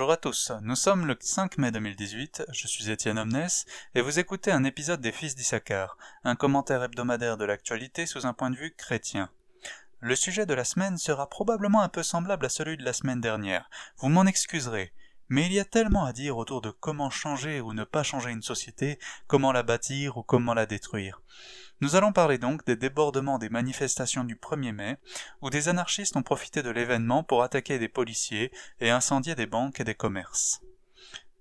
Bonjour à tous, nous sommes le 5 mai 2018, je suis Étienne Omnes, et vous écoutez un épisode des Fils d'Issachar, un commentaire hebdomadaire de l'actualité sous un point de vue chrétien. Le sujet de la semaine sera probablement un peu semblable à celui de la semaine dernière, vous m'en excuserez, mais il y a tellement à dire autour de comment changer ou ne pas changer une société, comment la bâtir ou comment la détruire. Nous allons parler donc des débordements des manifestations du 1er mai, où des anarchistes ont profité de l'événement pour attaquer des policiers et incendier des banques et des commerces.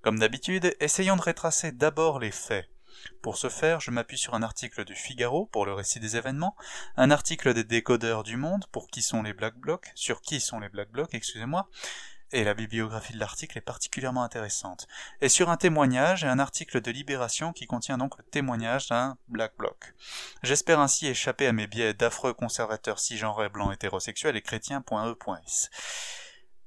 Comme d'habitude, essayons de retracer d'abord les faits. Pour ce faire, je m'appuie sur un article du Figaro pour le récit des événements, un article des décodeurs du Monde pour qui sont les Black Blocs, sur qui sont les Black Blocs, excusez-moi, et la bibliographie de l'article est particulièrement intéressante, et sur un témoignage et un article de Libération qui contient donc le témoignage d'un Black Bloc. J'espère ainsi échapper à mes biais d'affreux conservateurs cisgenres blancs hétérosexuels et chrétiens.e.s.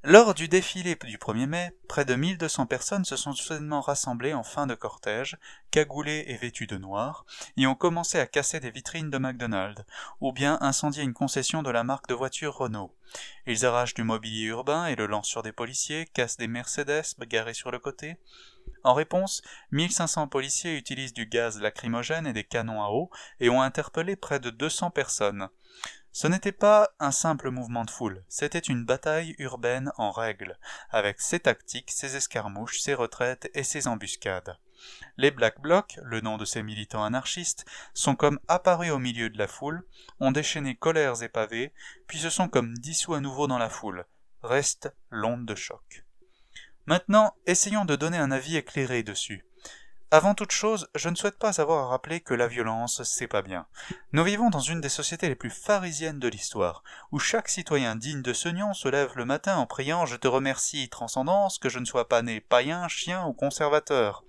Lors du défilé du 1er mai, près de 1200 personnes se sont soudainement rassemblées en fin de cortège, cagoulées et vêtues de noir, et ont commencé à casser des vitrines de McDonald's, ou bien incendier une concession de la marque de voiture Renault. Ils arrachent du mobilier urbain et le lancent sur des policiers, cassent des Mercedes garés sur le côté. En réponse, 1500 policiers utilisent du gaz lacrymogène et des canons à eau et ont interpellé près de 200 personnes. Ce n'était pas un simple mouvement de foule, c'était une bataille urbaine en règle, avec ses tactiques, ses escarmouches, ses retraites et ses embuscades. Les Black Blocs, le nom de ces militants anarchistes, sont comme apparus au milieu de la foule, ont déchaîné colères et pavés, puis se sont comme dissous à nouveau dans la foule. Reste l'onde de choc. Maintenant, essayons de donner un avis éclairé dessus. Avant toute chose, je ne souhaite pas avoir à rappeler que la violence, c'est pas bien. Nous vivons dans une des sociétés les plus pharisiennes de l'histoire, où chaque citoyen digne de ce nom se lève le matin en priant Je te remercie, transcendance, que je ne sois pas né païen, chien ou conservateur,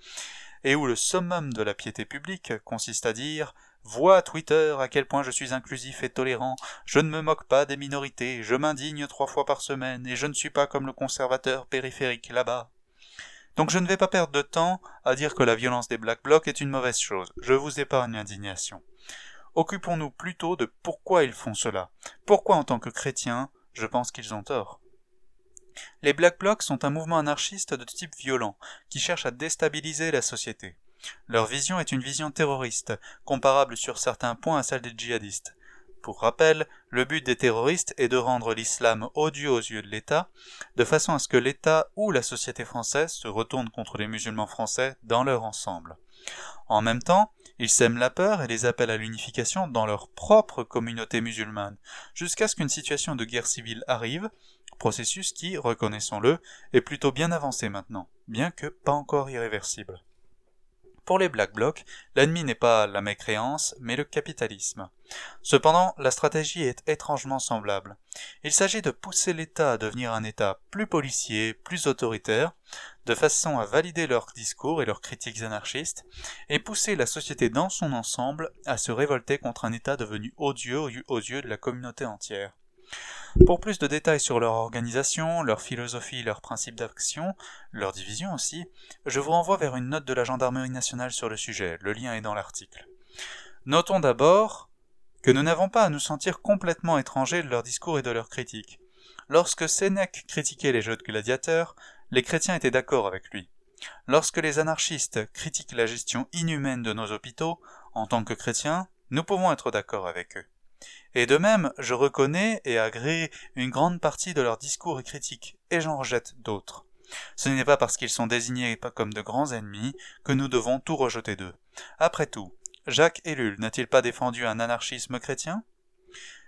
et où le summum de la piété publique consiste à dire Vois Twitter à quel point je suis inclusif et tolérant, je ne me moque pas des minorités, je m'indigne trois fois par semaine, et je ne suis pas comme le conservateur périphérique là-bas. Donc je ne vais pas perdre de temps à dire que la violence des Black Blocs est une mauvaise chose. Je vous épargne l'indignation. Occupons-nous plutôt de pourquoi ils font cela. Pourquoi en tant que chrétiens, je pense qu'ils ont tort? Les Black Blocs sont un mouvement anarchiste de type violent, qui cherche à déstabiliser la société. Leur vision est une vision terroriste, comparable sur certains points à celle des djihadistes. Pour rappel, le but des terroristes est de rendre l'islam odieux aux yeux de l'État, de façon à ce que l'État ou la société française se retournent contre les musulmans français dans leur ensemble. En même temps, ils sèment la peur et les appellent à l'unification dans leur propre communauté musulmane, jusqu'à ce qu'une situation de guerre civile arrive, processus qui, reconnaissons-le, est plutôt bien avancé maintenant, bien que pas encore irréversible. Pour les Black Blocs, l'ennemi n'est pas la mécréance, mais le capitalisme. Cependant, la stratégie est étrangement semblable. Il s'agit de pousser l'État à devenir un État plus policier, plus autoritaire, de façon à valider leurs discours et leurs critiques anarchistes, et pousser la société dans son ensemble à se révolter contre un État devenu odieux aux yeux de la communauté entière. Pour plus de détails sur leur organisation, leur philosophie, leurs principes d'action, leur division aussi, je vous renvoie vers une note de la Gendarmerie nationale sur le sujet, le lien est dans l'article. Notons d'abord que nous n'avons pas à nous sentir complètement étrangers de leurs discours et de leurs critiques. Lorsque Sénèque critiquait les jeux de gladiateurs, les chrétiens étaient d'accord avec lui. Lorsque les anarchistes critiquent la gestion inhumaine de nos hôpitaux, en tant que chrétiens, nous pouvons être d'accord avec eux. Et de même, je reconnais et agrée une grande partie de leurs discours et critiques, et j'en rejette d'autres. Ce n'est pas parce qu'ils sont désignés comme de grands ennemis que nous devons tout rejeter d'eux. Après tout, Jacques Ellul n'a-t-il pas défendu un anarchisme chrétien?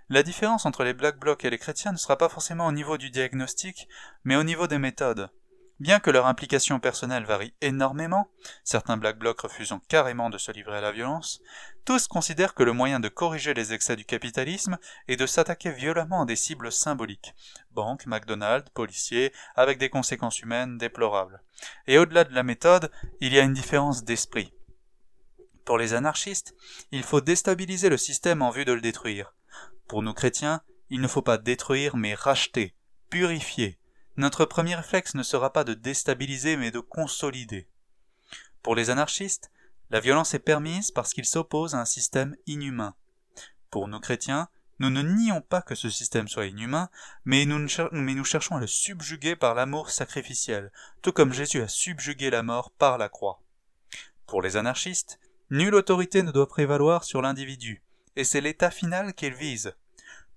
La différence entre les Black Blocs et les chrétiens ne sera pas forcément au niveau du diagnostic, mais au niveau des méthodes. Bien que leur implication personnelle varie énormément, certains Black Blocs refusant carrément de se livrer à la violence, tous considèrent que le moyen de corriger les excès du capitalisme est de s'attaquer violemment à des cibles symboliques, banques, McDonald's, policiers, avec des conséquences humaines déplorables. Et au-delà de la méthode, il y a une différence d'esprit. Pour les anarchistes, il faut déstabiliser le système en vue de le détruire. Pour nous chrétiens, il ne faut pas détruire mais racheter, purifier, notre premier réflexe ne sera pas de déstabiliser mais de consolider. Pour les anarchistes, la violence est permise parce qu'ils s'opposent à un système inhumain. Pour nous chrétiens, Nous ne nions pas que ce système soit inhumain, mais nous, cherchons à le subjuguer par l'amour sacrificiel, tout comme Jésus a subjugué la mort par la croix. Pour les anarchistes, nulle autorité ne doit prévaloir sur l'individu, et c'est l'état final qu'ils visent.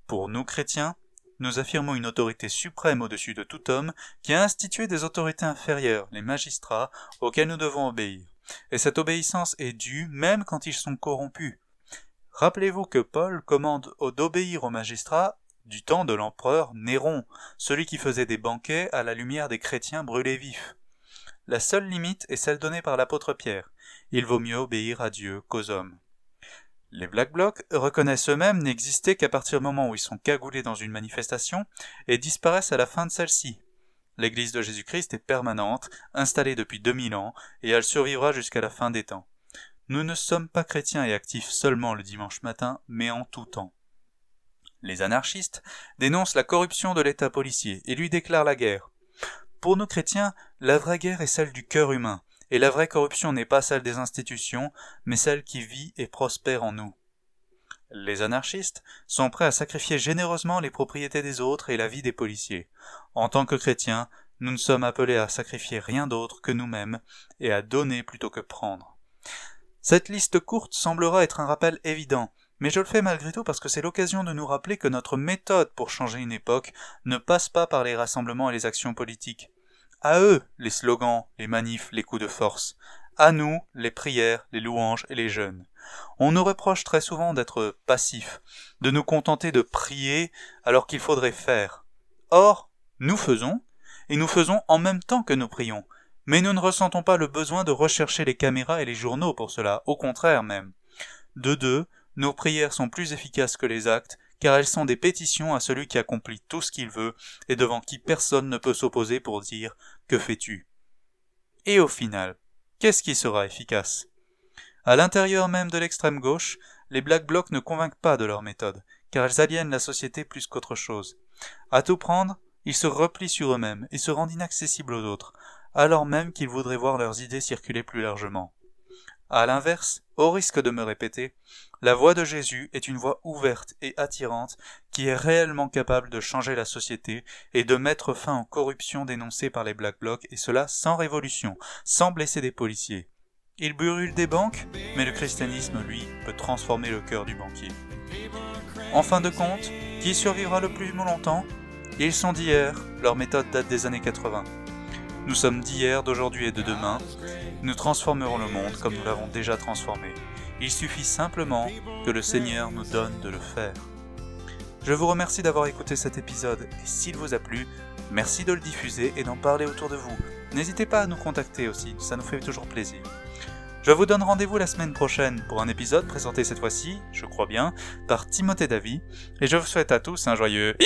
Pour nous chrétiens, nous affirmons une autorité suprême au-dessus de tout homme qui a institué des autorités inférieures, les magistrats, auxquels nous devons obéir. Et cette obéissance est due même quand ils sont corrompus. Rappelez-vous que Paul commande d'obéir aux magistrats du temps de l'empereur Néron, celui qui faisait des banquets à la lumière des chrétiens brûlés vifs. La seule limite est celle donnée par l'apôtre Pierre. Il vaut mieux obéir à Dieu qu'aux hommes. Les Black Blocs reconnaissent eux-mêmes n'exister qu'à partir du moment où ils sont cagoulés dans une manifestation et disparaissent à la fin de celle-ci. L'Église de Jésus-Christ est permanente, installée depuis 2000 ans, et elle survivra jusqu'à la fin des temps. Nous ne sommes pas chrétiens et actifs seulement le dimanche matin, mais en tout temps. Les anarchistes dénoncent la corruption de l'État policier et lui déclarent la guerre. Pour nous chrétiens, la vraie guerre est celle du cœur humain, et la vraie corruption n'est pas celle des institutions, mais celle qui vit et prospère en nous. Les anarchistes sont prêts à sacrifier généreusement les propriétés des autres et la vie des policiers. En tant que chrétiens, nous ne sommes appelés à sacrifier rien d'autre que nous-mêmes et à donner plutôt que prendre. Cette liste courte semblera être un rappel évident, mais je le fais malgré tout parce que c'est l'occasion de nous rappeler que notre méthode pour changer une époque ne passe pas par les rassemblements et les actions politiques. À eux, les slogans, les manifs, les coups de force. À nous, les prières, les louanges et les jeûnes. On nous reproche très souvent d'être passifs, de nous contenter de prier alors qu'il faudrait faire. Or, nous faisons, et nous faisons en même temps que nous prions, mais nous ne ressentons pas le besoin de rechercher les caméras et les journaux pour cela, au contraire même. De deux, nos prières sont plus efficaces que les actes, car elles sont des pétitions à celui qui accomplit tout ce qu'il veut et devant qui personne ne peut s'opposer pour dire Que fais-tu? Et au final, qu'est-ce qui sera efficace? À l'intérieur même de l'extrême gauche, les Black Blocs ne convainquent pas de leur méthode, car elles aliènent la société plus qu'autre chose. À tout prendre, ils se replient sur eux-mêmes et se rendent inaccessibles aux autres, alors même qu'ils voudraient voir leurs idées circuler plus largement. À l'inverse, au risque de me répéter, la voix de Jésus est une voix ouverte et attirante qui est réellement capable de changer la société et de mettre fin aux corruptions dénoncées par les Black Blocs et cela sans révolution, sans blesser des policiers. Il brûle des banques, mais le christianisme, lui, peut transformer le cœur du banquier. En fin de compte, qui survivra le plus longtemps? Ils sont d'hier, leur méthode date des années 80. Nous sommes d'hier, d'aujourd'hui et de demain. Nous transformerons le monde comme nous l'avons déjà transformé. Il suffit simplement que le Seigneur nous donne de le faire. Je vous remercie d'avoir écouté cet épisode et s'il vous a plu, merci de le diffuser et d'en parler autour de vous. N'hésitez pas à nous contacter aussi, ça nous fait toujours plaisir. Je vous donne rendez-vous la semaine prochaine pour un épisode présenté cette fois-ci, je crois bien, par Timothée Davy, et je vous souhaite à tous un joyeux